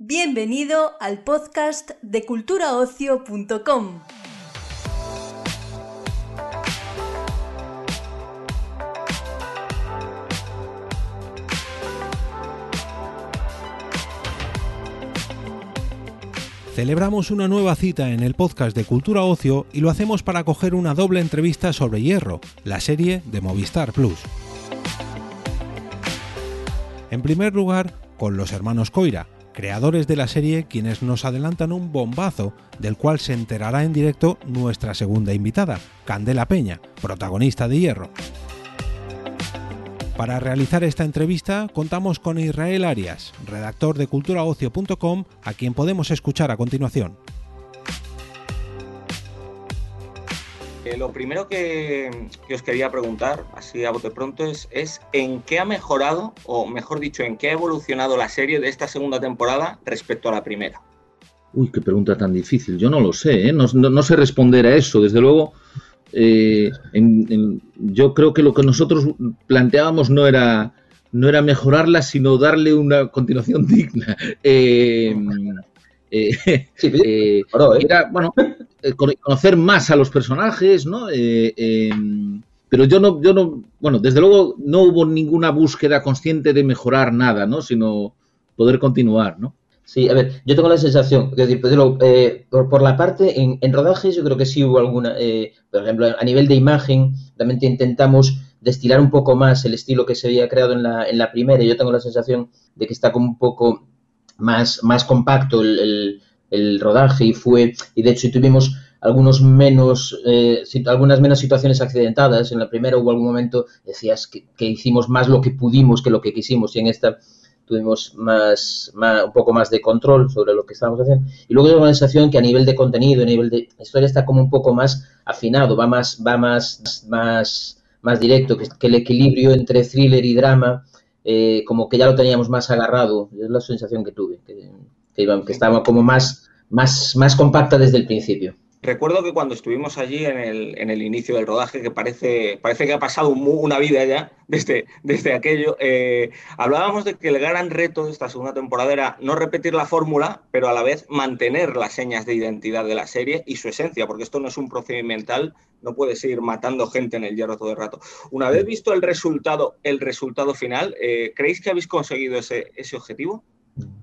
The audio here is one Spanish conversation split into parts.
Bienvenido al podcast de culturaocio.com. Celebramos una nueva cita en el podcast de Cultura Ocio y lo hacemos para coger una doble entrevista sobre Hierro, la serie de Movistar Plus. En primer lugar, con los hermanos Coira, creadores de la serie quienes nos adelantan un bombazo del cual se enterará en directo nuestra segunda invitada, Candela Peña, protagonista de Hierro. Para realizar esta entrevista contamos con Israel Arias, redactor de culturaocio.com, a quien podemos escuchar a continuación. Eh, lo primero que, os quería preguntar, así a bote pronto, es, en qué ha mejorado, o mejor dicho, en qué ha evolucionado la serie de esta segunda temporada respecto a la primera. Uy, qué pregunta tan difícil. Yo no lo sé, ¿eh? no sé responder a eso. Desde luego, eh, yo creo que lo que nosotros planteábamos no era, no era mejorarla, sino darle una continuación digna. Eh, eh, era, bueno, conocer más a los personajes, ¿no? pero yo no, yo no, bueno, desde luego no hubo ninguna búsqueda consciente de mejorar nada, ¿no? Sino poder continuar, ¿no? Sí, a ver, yo tengo la sensación, decir, pues, eh, por, la parte, en, en, rodajes yo creo que sí hubo alguna, eh, por ejemplo, a nivel de imagen, realmente intentamos destilar un poco más el estilo que se había creado en la, en la primera, y yo tengo la sensación de que está como un poco más, más compacto el, el, rodaje y fue, y de hecho tuvimos algunos menos, eh, algunas menos situaciones accidentadas, en la primera hubo algún momento, decías que, que hicimos más lo que pudimos que lo que quisimos, y en esta tuvimos más, un poco más de control sobre lo que estábamos haciendo. Y luego tengo la sensación que a nivel de contenido, a nivel de historia, está como un poco más afinado, va más, va más, más, más directo, que, el equilibrio entre thriller y drama, eh, como que ya lo teníamos más agarrado. Es la sensación que tuve, que, que, que estaba como más, más, más compacta desde el principio. Recuerdo que cuando estuvimos allí en el, en el, inicio del rodaje, que parece, parece que ha pasado una vida ya desde, desde aquello, eh, hablábamos de que el gran reto de esta segunda temporada era no repetir la fórmula, pero a la vez mantener las señas de identidad de la serie y su esencia, porque esto no es un procedimental, no puedes ir matando gente en el hierro todo el rato. Una vez visto el resultado, el resultado final, eh, ¿creéis que habéis conseguido ese, ese objetivo?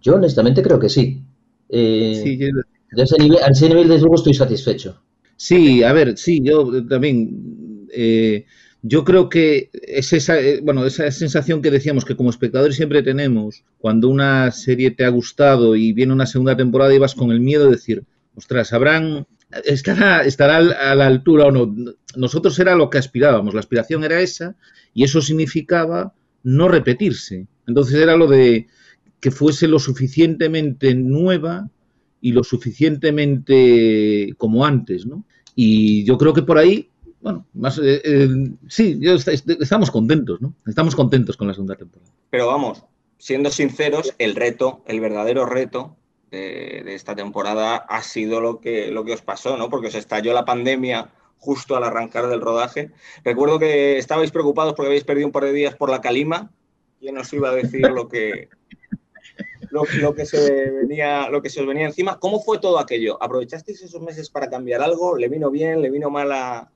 Yo honestamente creo que sí. Eh, sí, yo de ese nivel, a ese nivel, desde luego, estoy satisfecho. Sí, a ver, sí, yo también. Eh, yo creo que es esa, eh, bueno, esa sensación que decíamos que como espectadores siempre tenemos cuando una serie te ha gustado y viene una segunda temporada y vas con el miedo de decir, ostras, habrán, estará, estará a la altura o no. Nosotros era lo que aspirábamos, la aspiración era esa y eso significaba no repetirse. Entonces era lo de que fuese lo suficientemente nueva y lo suficientemente como antes, ¿no? Y yo creo que por ahí, bueno, más, eh, eh, sí, estamos contentos, ¿no? Estamos contentos con la segunda temporada. Pero vamos, siendo sinceros, el reto, el verdadero reto de, esta temporada ha sido lo que, lo que os pasó, ¿no? Porque os estalló la pandemia justo al arrancar del rodaje. Recuerdo que estabais preocupados porque habéis perdido un par de días por la calima. ¿Quién os iba a decir lo que, lo, que se venía, lo que se os venía encima. ¿Cómo fue todo aquello? ¿Aprovechasteis esos meses para cambiar algo? ¿Le vino bien? ¿Le vino mal a,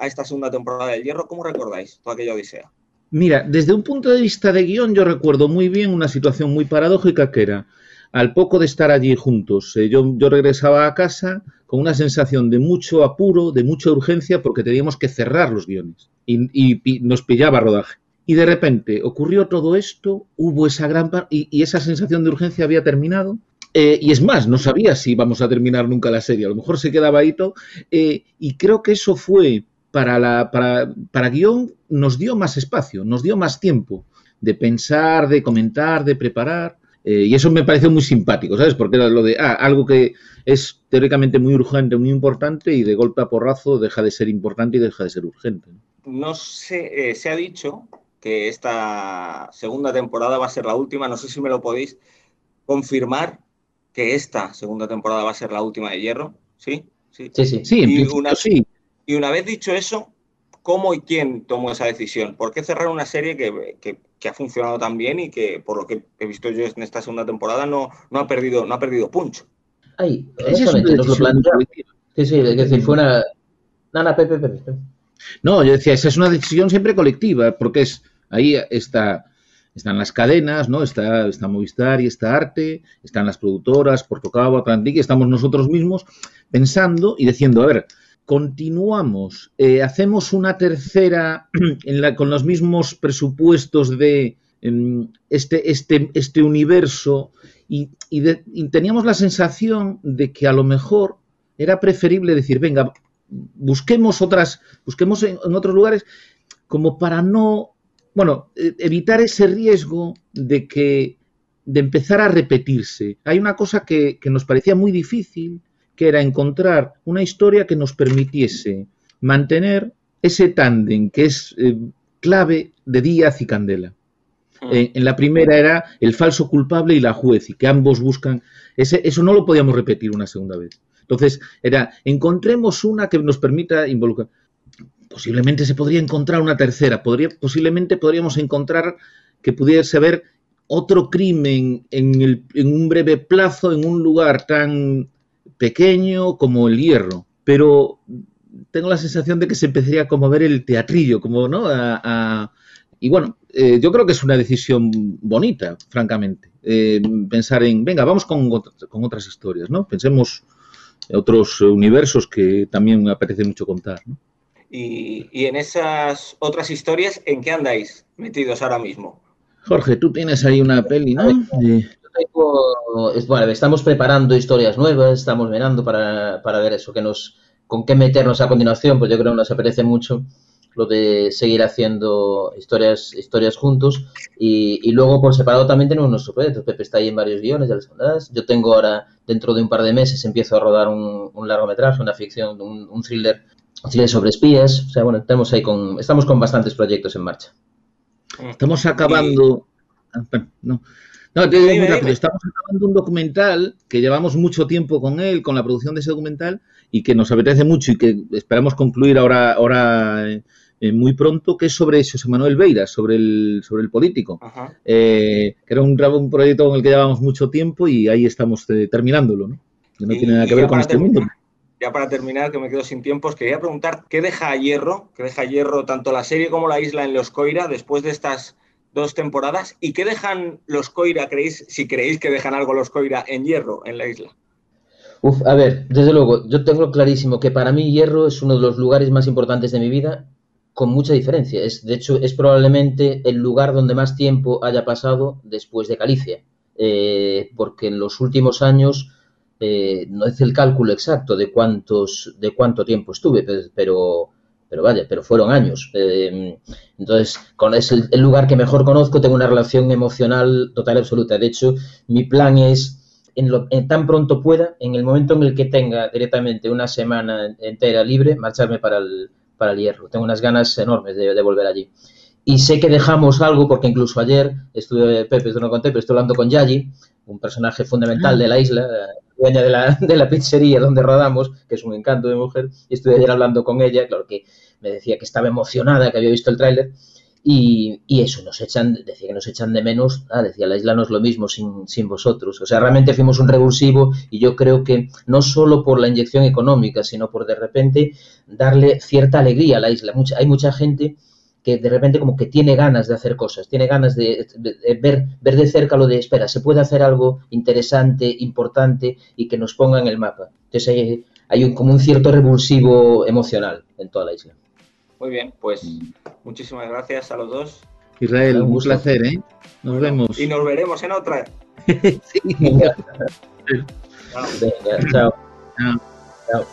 esta segunda temporada del Hierro? ¿Cómo recordáis toda aquella odisea? Mira, desde un punto de vista de guion, yo recuerdo muy bien una situación muy paradójica que era, al poco de estar allí juntos, eh, yo, yo regresaba a casa con una sensación de mucho apuro, de mucha urgencia, porque teníamos que cerrar los guiones y nos pillaba rodaje. Y de repente ocurrió todo esto, hubo esa gran y, esa sensación de urgencia había terminado. Eh, y es más, no sabía si íbamos a terminar nunca la serie, a lo mejor se quedaba ahí todo. Eh, y creo que eso fue para, la, para, para guion, nos dio más espacio, nos dio más tiempo de pensar, de comentar, de preparar. Eh, y eso me pareció muy simpático, ¿sabes? Porque era lo de ah, algo que es teóricamente muy urgente, muy importante, y de golpe a porrazo deja de ser importante y deja de ser urgente. No sé, se ha dicho que esta segunda temporada va a ser la última. No sé si me lo podéis confirmar que esta segunda temporada va a ser la última de Hierro. ¿Sí? Sí, sí. sí. y, una, sí. y una vez dicho eso, ¿cómo y quién tomó esa decisión? ¿Por qué cerrar una serie que, que ha funcionado tan bien y que, por lo que he visto yo en esta segunda temporada, no, no, ha, perdido, no ha perdido punch. Ay, honestamente, nos lo planteamos. Sí, sí, es decir, fue una... Nana, Pepe, Pepe. No, yo decía, esa es una decisión siempre colectiva, porque es ahí está están las cadenas, ¿no? Está, está Movistar y está Arte, están las productoras, Portocabo, Atlantic, estamos nosotros mismos pensando y diciendo, a ver, continuamos, eh, hacemos una tercera en la, con los mismos presupuestos de em, este, este, este universo y, teníamos la sensación de que a lo mejor era preferible decir, venga, busquemos otras, busquemos en otros lugares como para no bueno, eh, evitar ese riesgo de que de empezar a repetirse. Hay una cosa que, nos parecía muy difícil, que era encontrar una historia que nos permitiese mantener ese tándem que es eh, clave de Díaz y Candela. Mm. Eh, en la primera era el falso culpable y la juez, y que ambos buscan. Ese, eso no lo podíamos repetir una segunda vez. Entonces, era encontremos una que nos permita involucrar posiblemente se podría encontrar una tercera, podría, posiblemente podríamos encontrar que pudiese haber otro crimen en, un breve plazo en un lugar tan pequeño como el hierro, pero tengo la sensación de que se empezaría como a ver el teatrillo, como, ¿no? y bueno, eh, yo creo que es una decisión bonita, francamente, eh, pensar en, venga, vamos con, con otras historias, ¿no? Pensemos en otros universos que también me apetece mucho contar, ¿no? Y, en esas otras historias, ¿en qué andáis metidos ahora mismo? Jorge, tú tienes ahí una peli, ¿no? bueno, estamos preparando historias nuevas, estamos mirando para, ver eso, que nos, con qué meternos a continuación, pues yo creo que nos apetece mucho lo de seguir haciendo historias, historias juntos y, luego por separado también tenemos nuestro proyecto. Pepe está ahí en varios guiones, ya les contarás. Yo tengo ahora, dentro de un par de meses, empiezo a rodar un, largometraje, una ficción, un thriller sobre espías. O sea, bueno, estamos ahí con, estamos con bastantes proyectos en marcha. Estamos acabando. Ah, no. No, te digo muy rápido. Estamos acabando un documental que llevamos mucho tiempo con él, con la producción de ese documental, y que nos apetece mucho y que esperamos concluir ahora, ahora eh, muy pronto, que es sobre José Manuel Beira, sobre el, sobre el político. Eh, que era un, un, proyecto con el que llevamos mucho tiempo y ahí estamos eh, terminándolo, ¿no? Que no tiene nada que ver con este mundo ya para terminar, que me quedo sin tiempo, quería preguntar qué deja Hierro, qué deja Hierro tanto la serie como la isla en Los Coira después de estas dos temporadas y qué dejan los Coira, creéis, si creéis que dejan algo los Coira en Hierro, en la isla. Uf, a ver, desde luego, yo tengo clarísimo que para mí Hierro es uno de los lugares más importantes de mi vida, con mucha diferencia. Es, de hecho, es probablemente el lugar donde más tiempo haya pasado después de Galicia, eh, porque en los últimos años eh, no es el cálculo exacto de cuántos, de cuánto tiempo estuve, pero, pero vaya, pero fueron años. Eh, entonces, con es el, lugar que mejor conozco, tengo una relación emocional total y absoluta. De hecho, mi plan es, en, lo, tan pronto pueda, en el momento en el que tenga directamente una semana entera libre, marcharme para el, para el hierro. Tengo unas ganas enormes de, volver allí. Y sé que dejamos algo, porque incluso ayer estuve, Pepe, esto no conté, pero estoy hablando con Yayi, un personaje fundamental de la isla, dueña de la, de la pizzería donde rodamos, que es un encanto de mujer, y estuve ayer hablando con ella, claro que me decía que estaba emocionada, que había visto el tráiler, y, y, eso, nos echan, decía que nos echan de menos, ah, decía, la isla no es lo mismo sin, sin vosotros. O sea, realmente fuimos un revulsivo y yo creo que no solo por la inyección económica, sino por de repente darle cierta alegría a la isla. Mucha, hay mucha gente que de repente como que tiene ganas de hacer cosas, tiene ganas de, ver, ver de cerca lo de, espera, se puede hacer algo interesante, importante y que nos ponga en el mapa. Entonces hay, hay un, como un cierto revulsivo emocional en toda la isla. Muy bien, pues muchísimas gracias a los dos. Israel, un placer, ¿eh? Nos vemos. Y nos veremos en otra. sí. chao. chao.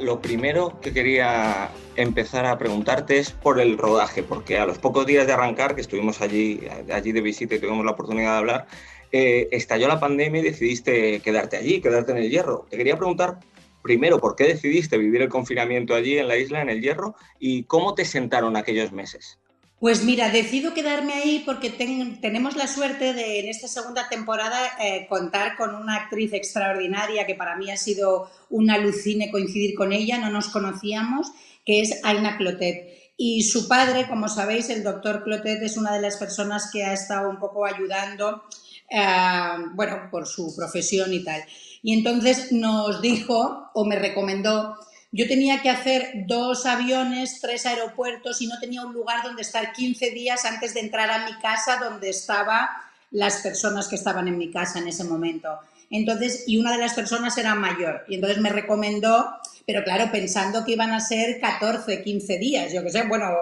Lo primero que quería empezar a preguntarte es por el rodaje, porque a los pocos días de arrancar, que estuvimos allí, allí de visita y tuvimos la oportunidad de hablar, eh, estalló la pandemia y decidiste quedarte allí, quedarte en el Hierro. Te quería preguntar primero por qué decidiste vivir el confinamiento allí en la isla, en el Hierro, y cómo te sentaron aquellos meses. Pues mira, decido quedarme ahí porque tenemos la suerte de en esta segunda temporada eh, contar con una actriz extraordinaria que para mí ha sido un alucine coincidir con ella, no nos conocíamos, que es Aina Clotet. Y su padre, como sabéis, el doctor Clotet es una de las personas que ha estado un poco ayudando, eh, bueno, por su profesión y tal. Y entonces nos dijo o me recomendó yo tenía que hacer dos aviones, tres aeropuertos y no tenía un lugar donde estar 15 días antes de entrar a mi casa donde estaban las personas que estaban en mi casa en ese momento. Entonces, y una de las personas era mayor. Y entonces me recomendó, pero claro, pensando que iban a ser 14, 15 días. Yo qué sé, bueno,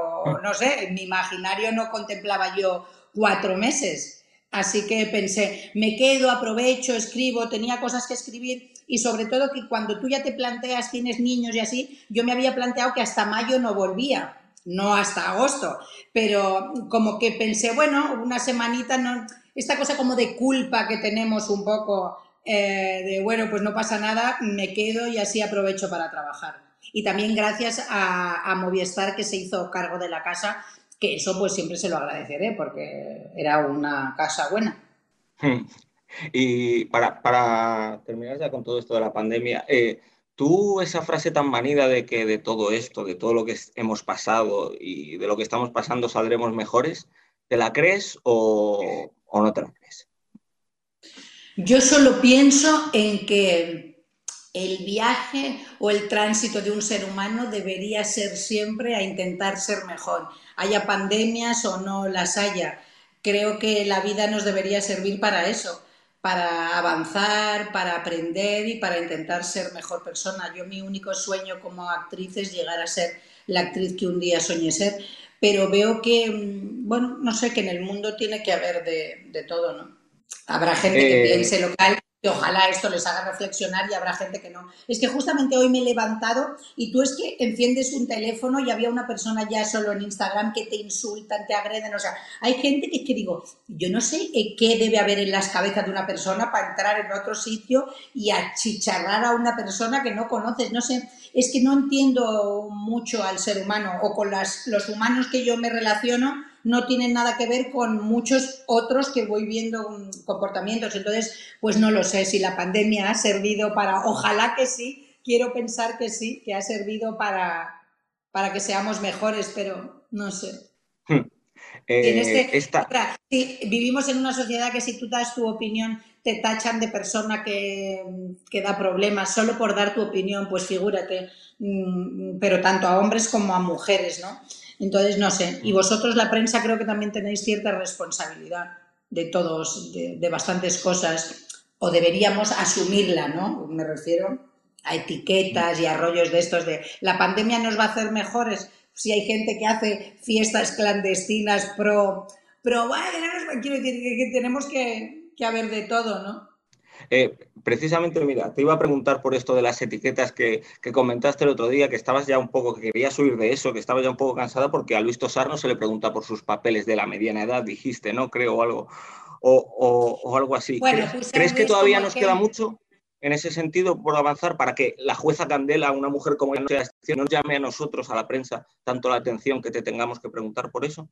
no sé, en mi imaginario no contemplaba yo cuatro meses. Así que pensé, me quedo, aprovecho, escribo, tenía cosas que escribir y sobre todo que cuando tú ya te planteas, tienes niños y así, yo me había planteado que hasta mayo no volvía, no hasta agosto, pero como que pensé, bueno, una semanita, no, esta cosa como de culpa que tenemos un poco, eh, de bueno, pues no pasa nada, me quedo y así aprovecho para trabajar. Y también gracias a, a Movistar que se hizo cargo de la casa, que eso pues siempre se lo agradeceré porque era una casa buena. Y para, terminar ya con todo esto de la pandemia, eh, tú esa frase tan manida de que de todo esto, de todo lo que hemos pasado y de lo que estamos pasando saldremos mejores, ¿te la crees o no te la crees? Yo solo pienso en que el viaje o el tránsito de un ser humano debería ser siempre a intentar ser mejor, haya pandemias o no las haya. Creo que la vida nos debería servir para eso para avanzar, para aprender y para intentar ser mejor persona. Yo mi único sueño como actriz es llegar a ser la actriz que un día soñé ser, pero veo que, mm, bueno, no sé, que en el mundo tiene que haber de, todo, ¿no? Habrá gente que eh, piense local que ojalá esto les haga reflexionar y habrá gente que no. Es que justamente hoy me he levantado y tú es que enciendes un teléfono y había una persona ya solo en Instagram que te insultan, te agreden, o sea, hay gente que es que digo, yo no sé qué debe haber en las cabezas de una persona para entrar en otro sitio y achicharrar a una persona que no conoces, no sé, es que no entiendo mucho al ser humano o con las, los humanos que yo me relaciono no tienen nada que ver con muchos otros que voy viendo comportamientos. Entonces, pues no lo sé si la pandemia ha servido para, ojalá que sí, quiero pensar que sí, que ha servido para, para que seamos mejores, pero no sé. Hmm. Eh, este, vivimos en una sociedad que si tú das tu opinión te tachan de persona que, que, da problemas solo por dar tu opinión, pues figúrate, mm, pero tanto a hombres como a mujeres, ¿no? Entonces, no sé. Y vosotros, la prensa, creo que también tenéis cierta responsabilidad de todos, de, bastantes cosas, o deberíamos asumirla, ¿no? Me refiero a etiquetas y a rollos de estos de la pandemia nos va a hacer mejores si hay gente que hace fiestas clandestinas pro, pro quiero decir que, tenemos que, que haber de todo, ¿no? Eh, precisamente, mira, te iba a preguntar por esto de las etiquetas que, comentaste el otro día, que estabas ya un poco, que querías huir de eso, que estabas ya un poco cansada porque a Luis Tosar no se le pregunta por sus papeles de la mediana edad, dijiste, ¿no? Creo, o algo, o, algo así. ¿Crees, que todavía nos queda mucho en ese sentido por avanzar para que la jueza Candela, una mujer como ella, no llame a nosotros, a la prensa, tanto la atención que te tengamos que preguntar por eso?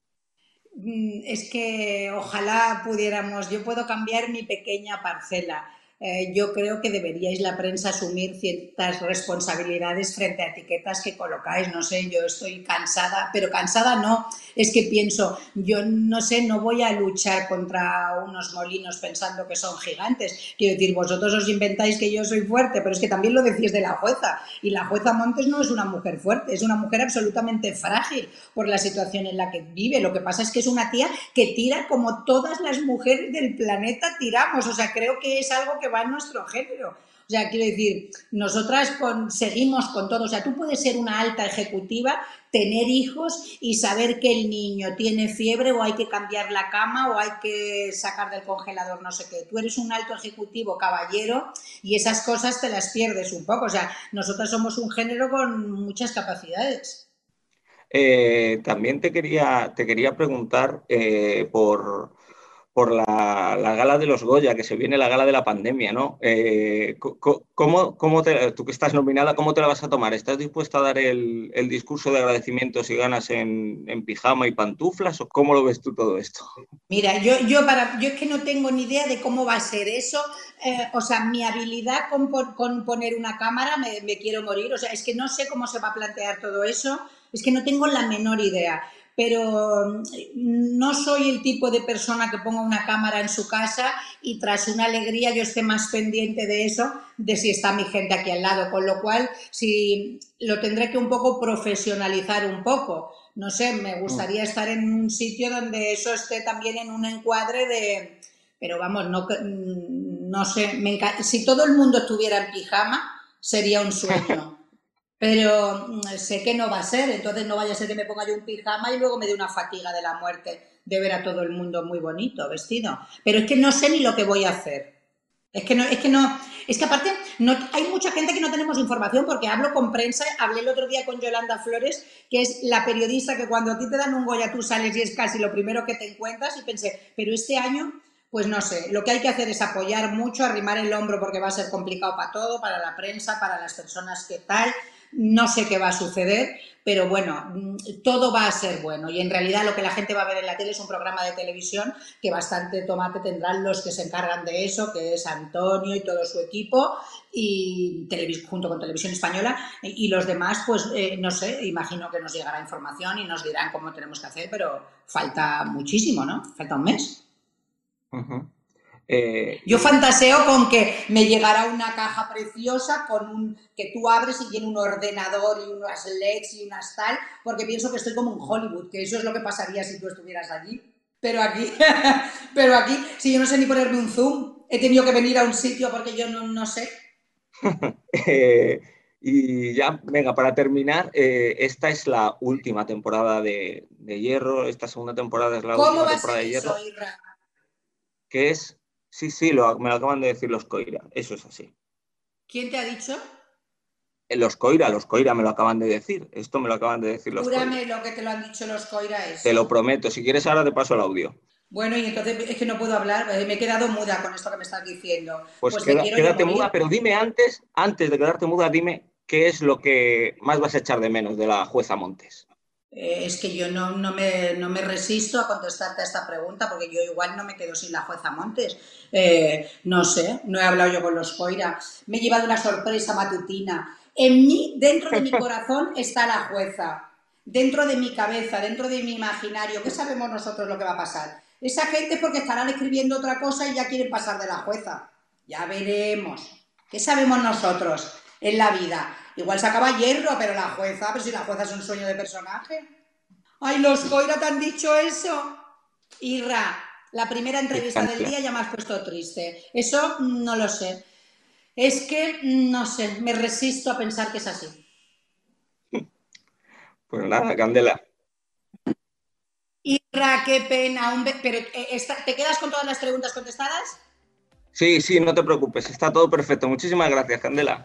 Mm, es que ojalá pudiéramos, yo puedo cambiar mi pequeña parcela eh, yo creo que deberíais la prensa asumir ciertas responsabilidades frente a etiquetas que colocáis. No sé, yo estoy cansada, pero cansada no, es que pienso, yo no sé, no voy a luchar contra unos molinos pensando que son gigantes. Quiero decir, vosotros os inventáis que yo soy fuerte, pero es que también lo decís de la jueza. Y la jueza Montes no es una mujer fuerte, es una mujer absolutamente frágil por la situación en la que vive. Lo que pasa es que es una tía que tira como todas las mujeres del planeta tiramos. O sea, creo que es algo que va en nuestro género. O sea, quiero decir, nosotras seguimos con todo. O sea, tú puedes ser una alta ejecutiva, tener hijos y saber que el niño tiene fiebre o hay que cambiar la cama o hay que sacar del congelador no sé qué. Tú eres un alto ejecutivo, caballero, y esas cosas te las pierdes un poco. O sea, nosotras somos un género con muchas capacidades. Eh, también te quería, te quería preguntar eh, por por la, gala de los Goya, que se viene la gala de la pandemia, ¿no? Eh, ¿cómo, cómo te, tú que estás nominada, ¿cómo te la vas a tomar? ¿Estás dispuesta a dar el, discurso de agradecimientos y ganas en, pijama y pantuflas o cómo lo ves tú todo esto? Mira, yo, yo, para, yo es que no tengo ni idea de cómo va a ser eso. Eh, o sea, mi habilidad con, con poner una cámara me quiero morir. O sea, es que no sé cómo se va a plantear todo eso. Es que no tengo la menor idea pero mm, no soy el tipo de persona que ponga una cámara en su casa y tras una alegría yo esté más pendiente de eso, de si está mi gente aquí al lado, con lo cual si lo tendré que un poco profesionalizar un poco. No sé, me gustaría mm. estar en un sitio donde eso esté también en un encuadre de, pero vamos, no, mm, no sé, si todo el mundo estuviera en pijama sería un sueño. pero mm, sé que no va a ser, entonces no vaya a ser que me ponga yo un pijama y luego me dé una fatiga de la muerte de ver a todo el mundo muy bonito vestido. Pero es que no sé ni lo que voy a hacer. Es que no, es que no, es que aparte no, hay mucha gente que no tenemos información porque hablo con prensa, hablé el otro día con Yolanda Flores, que es la periodista que cuando a ti te dan un Goya tú sales y es casi lo primero que te encuentras y pensé, pero este año pues no sé, lo que hay que hacer es apoyar mucho, arrimar el hombro porque va a ser complicado para todo, para la prensa, para las personas que tal, no sé qué va a suceder, pero bueno, mm, todo va a ser bueno. Y en realidad lo que la gente va a ver en la tele es un programa de televisión que bastante tomate tendrán los que se encargan de eso, que es Antonio y todo su equipo, y junto con Televisión Española. Y los demás, pues eh, no sé, imagino que nos llegará información y nos dirán cómo tenemos que hacer, pero falta muchísimo, ¿no? Falta un mes. Eh, Yo fantaseo con que me llegará una caja preciosa con un que tú abres y tiene un ordenador y unas LEDs y unas tal, porque pienso que estoy como en Hollywood, que eso es lo que pasaría si tú estuvieras allí. Pero aquí, pero aquí, si yo no sé ni ponerme un zoom, he tenido que venir a un sitio porque yo no, no sé. Eh, y ya, venga, para terminar, eh, esta es la última temporada de, Hierro, esta segunda temporada es la última temporada de Hierro. Que es Sí, sí, lo, me lo acaban de decir los Coira, eso es así. ¿Quién te ha dicho? Eh, los Coira, los Coira me lo acaban de decir. Esto me lo acaban de decir los Júrame lo que te lo han dicho los Coira. Te lo prometo. Si quieres, ahora te paso el audio. Bueno, y entonces es que no puedo hablar, eh, me he quedado muda con esto que me estás diciendo. Pues, pues quédate muda, pero dime antes, antes de quedarte muda, dime qué es lo que más vas a echar de menos de la jueza Montes. Eh, es que yo no, me, resisto a contestarte a esta pregunta porque yo igual no me quedo sin la jueza Montes. Eh, no sé, no he hablado yo con los Coira. Me he llevado una sorpresa matutina. En mí, dentro de mi corazón, está la jueza. Dentro de mi cabeza, dentro de mi imaginario. ¿Qué sabemos nosotros lo que va a pasar? Esa gente porque estarán escribiendo otra cosa y ya quieren pasar de la jueza. Ya veremos. ¿Qué sabemos nosotros en la vida? Igual se acaba hierro, pero la jueza, pero si la jueza es un sueño de personaje. Ay, los Coira te han dicho eso. Irra, la primera entrevista del día ya me has puesto triste. Eso no lo sé. Es que, no sé, me resisto a pensar que es así. Pues nada, Candela. Irra, qué pena. Pero, eh, ¿te quedas con todas las preguntas contestadas? Sí, sí, no te preocupes. Está todo perfecto. Muchísimas gracias, Candela.